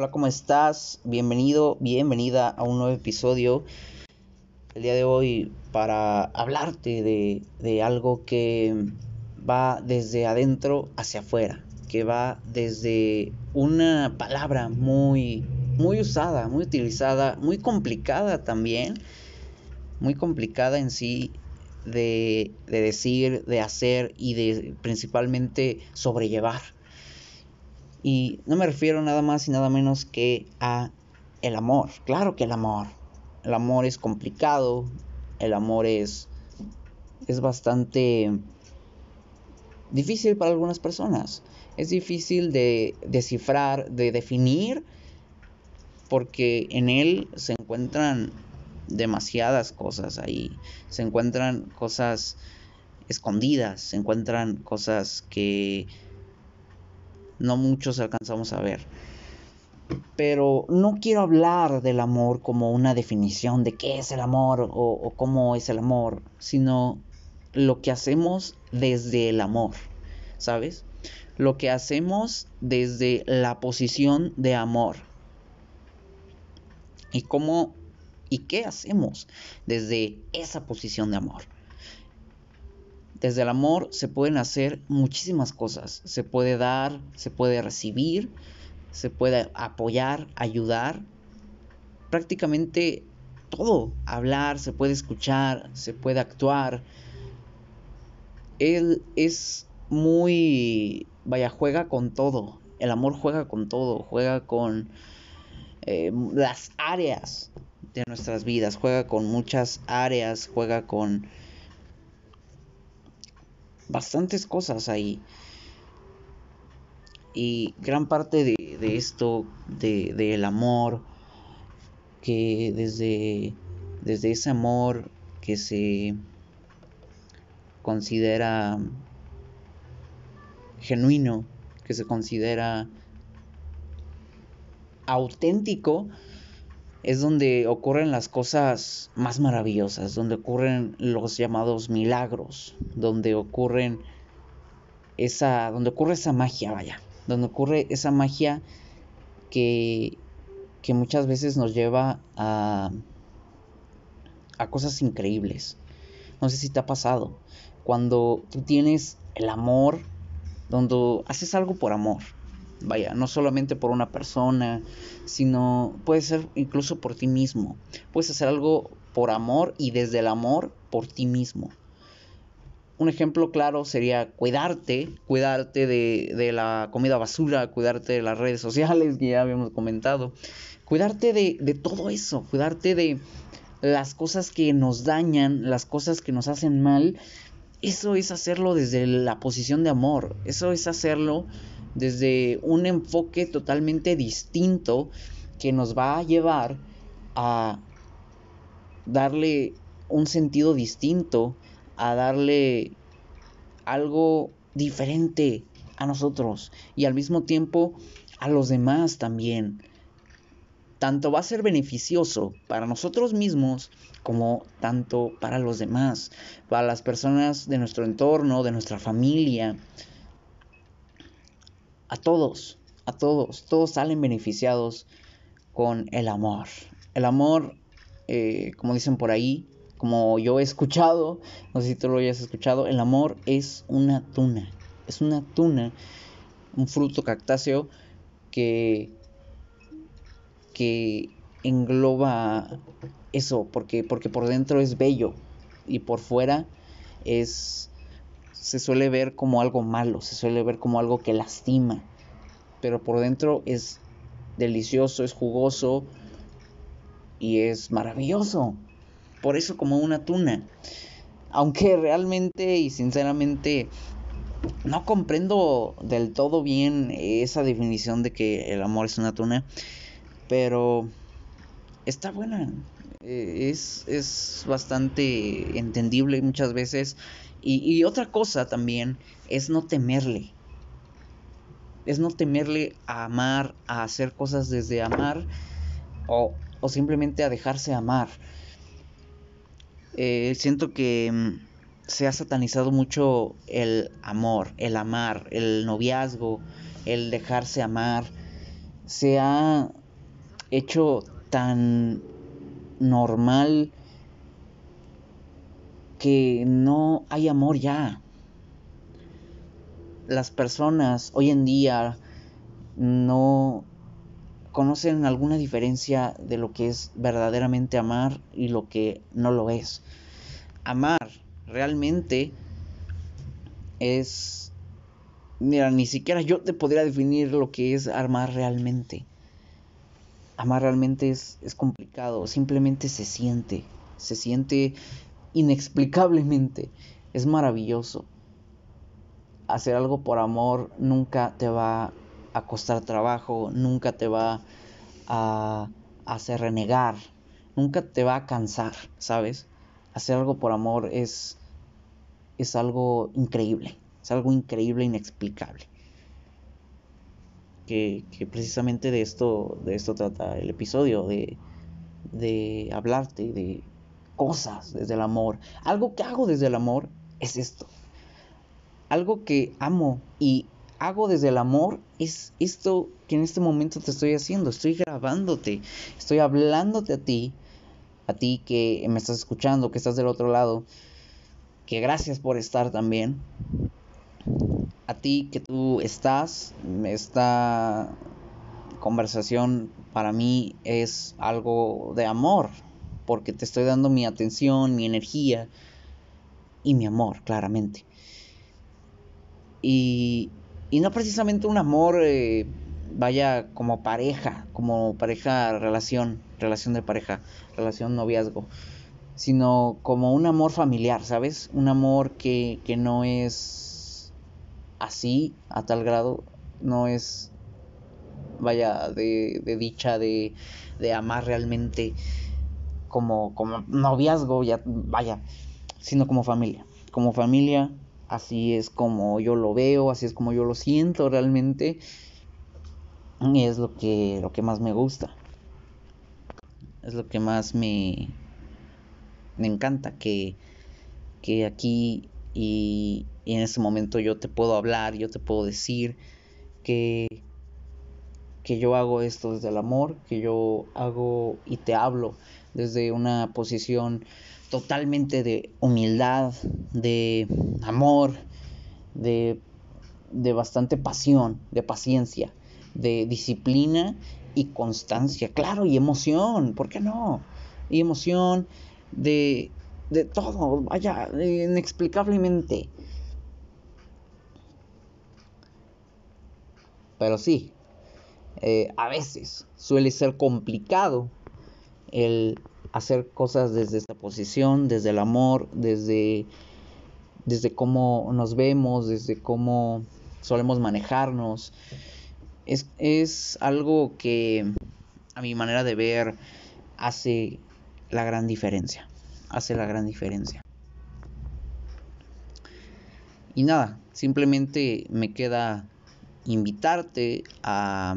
Hola, ¿cómo estás? Bienvenido, bienvenida a un nuevo episodio. El día de hoy para hablarte de, de algo que va desde adentro hacia afuera, que va desde una palabra muy, muy usada, muy utilizada, muy complicada también, muy complicada en sí de, de decir, de hacer y de principalmente sobrellevar y no me refiero nada más y nada menos que a el amor. Claro que el amor. El amor es complicado. El amor es es bastante difícil para algunas personas. Es difícil de descifrar, de definir, porque en él se encuentran demasiadas cosas ahí. Se encuentran cosas escondidas, se encuentran cosas que no muchos alcanzamos a ver. Pero no quiero hablar del amor como una definición de qué es el amor o, o, cómo es el amor, sino lo que hacemos desde el amor, ¿sabes? Lo que hacemos desde la posición de amor. Y cómo y qué hacemos desde esa posición de amor. Desde el amor se pueden hacer muchísimas cosas. Se puede dar, se puede recibir, se puede apoyar, ayudar. Prácticamente todo. Hablar, se puede escuchar, se puede actuar. Él es muy... Vaya, juega con todo. El amor juega con todo. Juega con eh, las áreas de nuestras vidas. Juega con muchas áreas. Juega con bastantes cosas ahí. Y gran parte de, de esto, del de, amor, que desde, desde ese amor que se considera genuino, que se considera auténtico, es donde ocurren las cosas más maravillosas, donde ocurren los llamados milagros, donde ocurren esa, donde ocurre esa magia, vaya, donde ocurre esa magia que, que muchas veces nos lleva a, a cosas increíbles. No sé si te ha pasado, cuando tú tienes el amor, donde haces algo por amor, Vaya, no solamente por una persona, sino puede ser incluso por ti mismo. Puedes hacer algo por amor y desde el amor por ti mismo. Un ejemplo claro sería cuidarte, cuidarte de, de la comida basura, cuidarte de las redes sociales, que ya habíamos comentado. Cuidarte de, de todo eso, cuidarte de las cosas que nos dañan, las cosas que nos hacen mal. Eso es hacerlo desde la posición de amor. Eso es hacerlo desde un enfoque totalmente distinto que nos va a llevar a darle un sentido distinto, a darle algo diferente a nosotros y al mismo tiempo a los demás también. Tanto va a ser beneficioso para nosotros mismos como tanto para los demás, para las personas de nuestro entorno, de nuestra familia, a todos, a todos, todos salen beneficiados con el amor. El amor, eh, como dicen por ahí, como yo he escuchado, no sé si tú lo hayas escuchado, el amor es una tuna, es una tuna, un fruto cactáceo que, que engloba eso, porque, porque por dentro es bello y por fuera es se suele ver como algo malo, se suele ver como algo que lastima, pero por dentro es delicioso, es jugoso y es maravilloso. Por eso como una tuna. Aunque realmente y sinceramente no comprendo del todo bien esa definición de que el amor es una tuna, pero está buena. Eh, es, es bastante entendible muchas veces y, otra cosa también es no temerle. Es no temerle a amar, a hacer cosas desde amar o, simplemente a dejarse amar. Eh, siento que mm, se ha satanizado mucho el amor, el amar, el noviazgo, el dejarse amar. se ha hecho tan normal que no hay amor ya. Las personas hoy en día no conocen alguna diferencia de lo que es verdaderamente amar y lo que no lo es. Amar realmente es... Mira, ni siquiera yo te podría definir lo que es amar realmente. Amar realmente es, es complicado, simplemente se siente, se siente inexplicablemente, es maravilloso. Hacer algo por amor nunca te va a costar trabajo, nunca te va a hacer renegar, nunca te va a cansar, ¿sabes? Hacer algo por amor es es algo increíble, es algo increíble, inexplicable. Que, precisamente de esto, de esto trata el episodio, de, de hablarte de cosas desde el amor. Algo que hago desde el amor es esto. Algo que amo y hago desde el amor es esto que en este momento te estoy haciendo. Estoy grabándote, estoy hablándote a ti, a ti que me estás escuchando, que estás del otro lado que gracias por estar también. A ti que tú estás, esta conversación para mí es algo de amor, porque te estoy dando mi atención, mi energía y mi amor, claramente. Y, y no precisamente un amor, eh, vaya, como pareja, como pareja, relación, relación de pareja, relación noviazgo sino como un amor familiar, ¿sabes? Un amor que, que no es así, a tal grado, no es, vaya, de, de dicha, de, de amar realmente como, como noviazgo, ya, vaya, sino como familia. Como familia, así es como yo lo veo, así es como yo lo siento realmente. Y es lo que, lo que más me gusta. Es lo que más me, me encanta que, que aquí y, en este momento yo te puedo hablar, yo te puedo decir que, que yo hago esto desde el amor, que yo hago y te hablo desde una posición totalmente de humildad, de amor, de, de bastante pasión, de paciencia, de disciplina y constancia, claro, y emoción, ¿por qué no? Y emoción de, de todo, vaya, inexplicablemente. Pero sí, eh, a veces suele ser complicado el hacer cosas desde esta posición, desde el amor, desde, desde cómo nos vemos, desde cómo solemos manejarnos. Es, es algo que a mi manera de ver hace la gran diferencia. Hace la gran diferencia. Y nada, simplemente me queda invitarte a,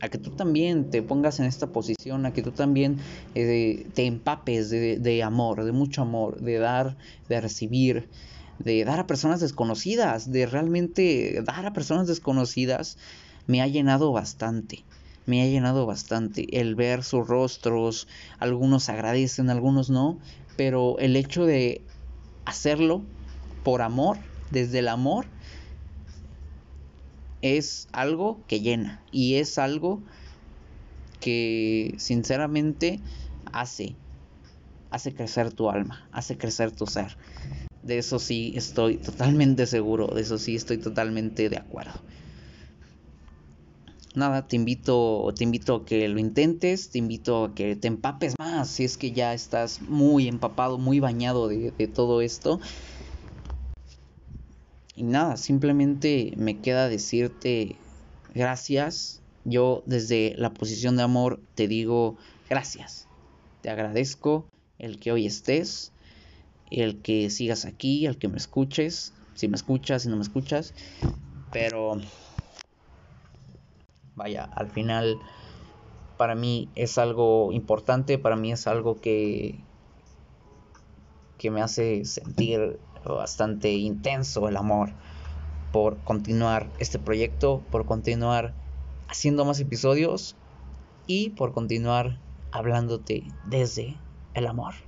a que tú también te pongas en esta posición, a que tú también eh, te empapes de, de amor, de mucho amor, de dar, de recibir, de dar a personas desconocidas, de realmente dar a personas desconocidas, me ha llenado bastante me ha llenado bastante el ver sus rostros, algunos agradecen, algunos no, pero el hecho de hacerlo por amor, desde el amor, es algo que llena y es algo que sinceramente hace, hace crecer tu alma, hace crecer tu ser. De eso sí estoy totalmente seguro, de eso sí estoy totalmente de acuerdo nada, te invito, te invito a que lo intentes, te invito a que te empapes más si es que ya estás muy empapado, muy bañado de, de todo esto. Y nada, simplemente me queda decirte gracias. Yo desde la posición de amor te digo gracias. Te agradezco el que hoy estés, el que sigas aquí, el que me escuches, si me escuchas, si no me escuchas. Pero vaya, al final para mí es algo importante, para mí es algo que, que me hace sentir bastante intenso el amor por continuar este proyecto, por continuar haciendo más episodios y por continuar hablándote desde el amor.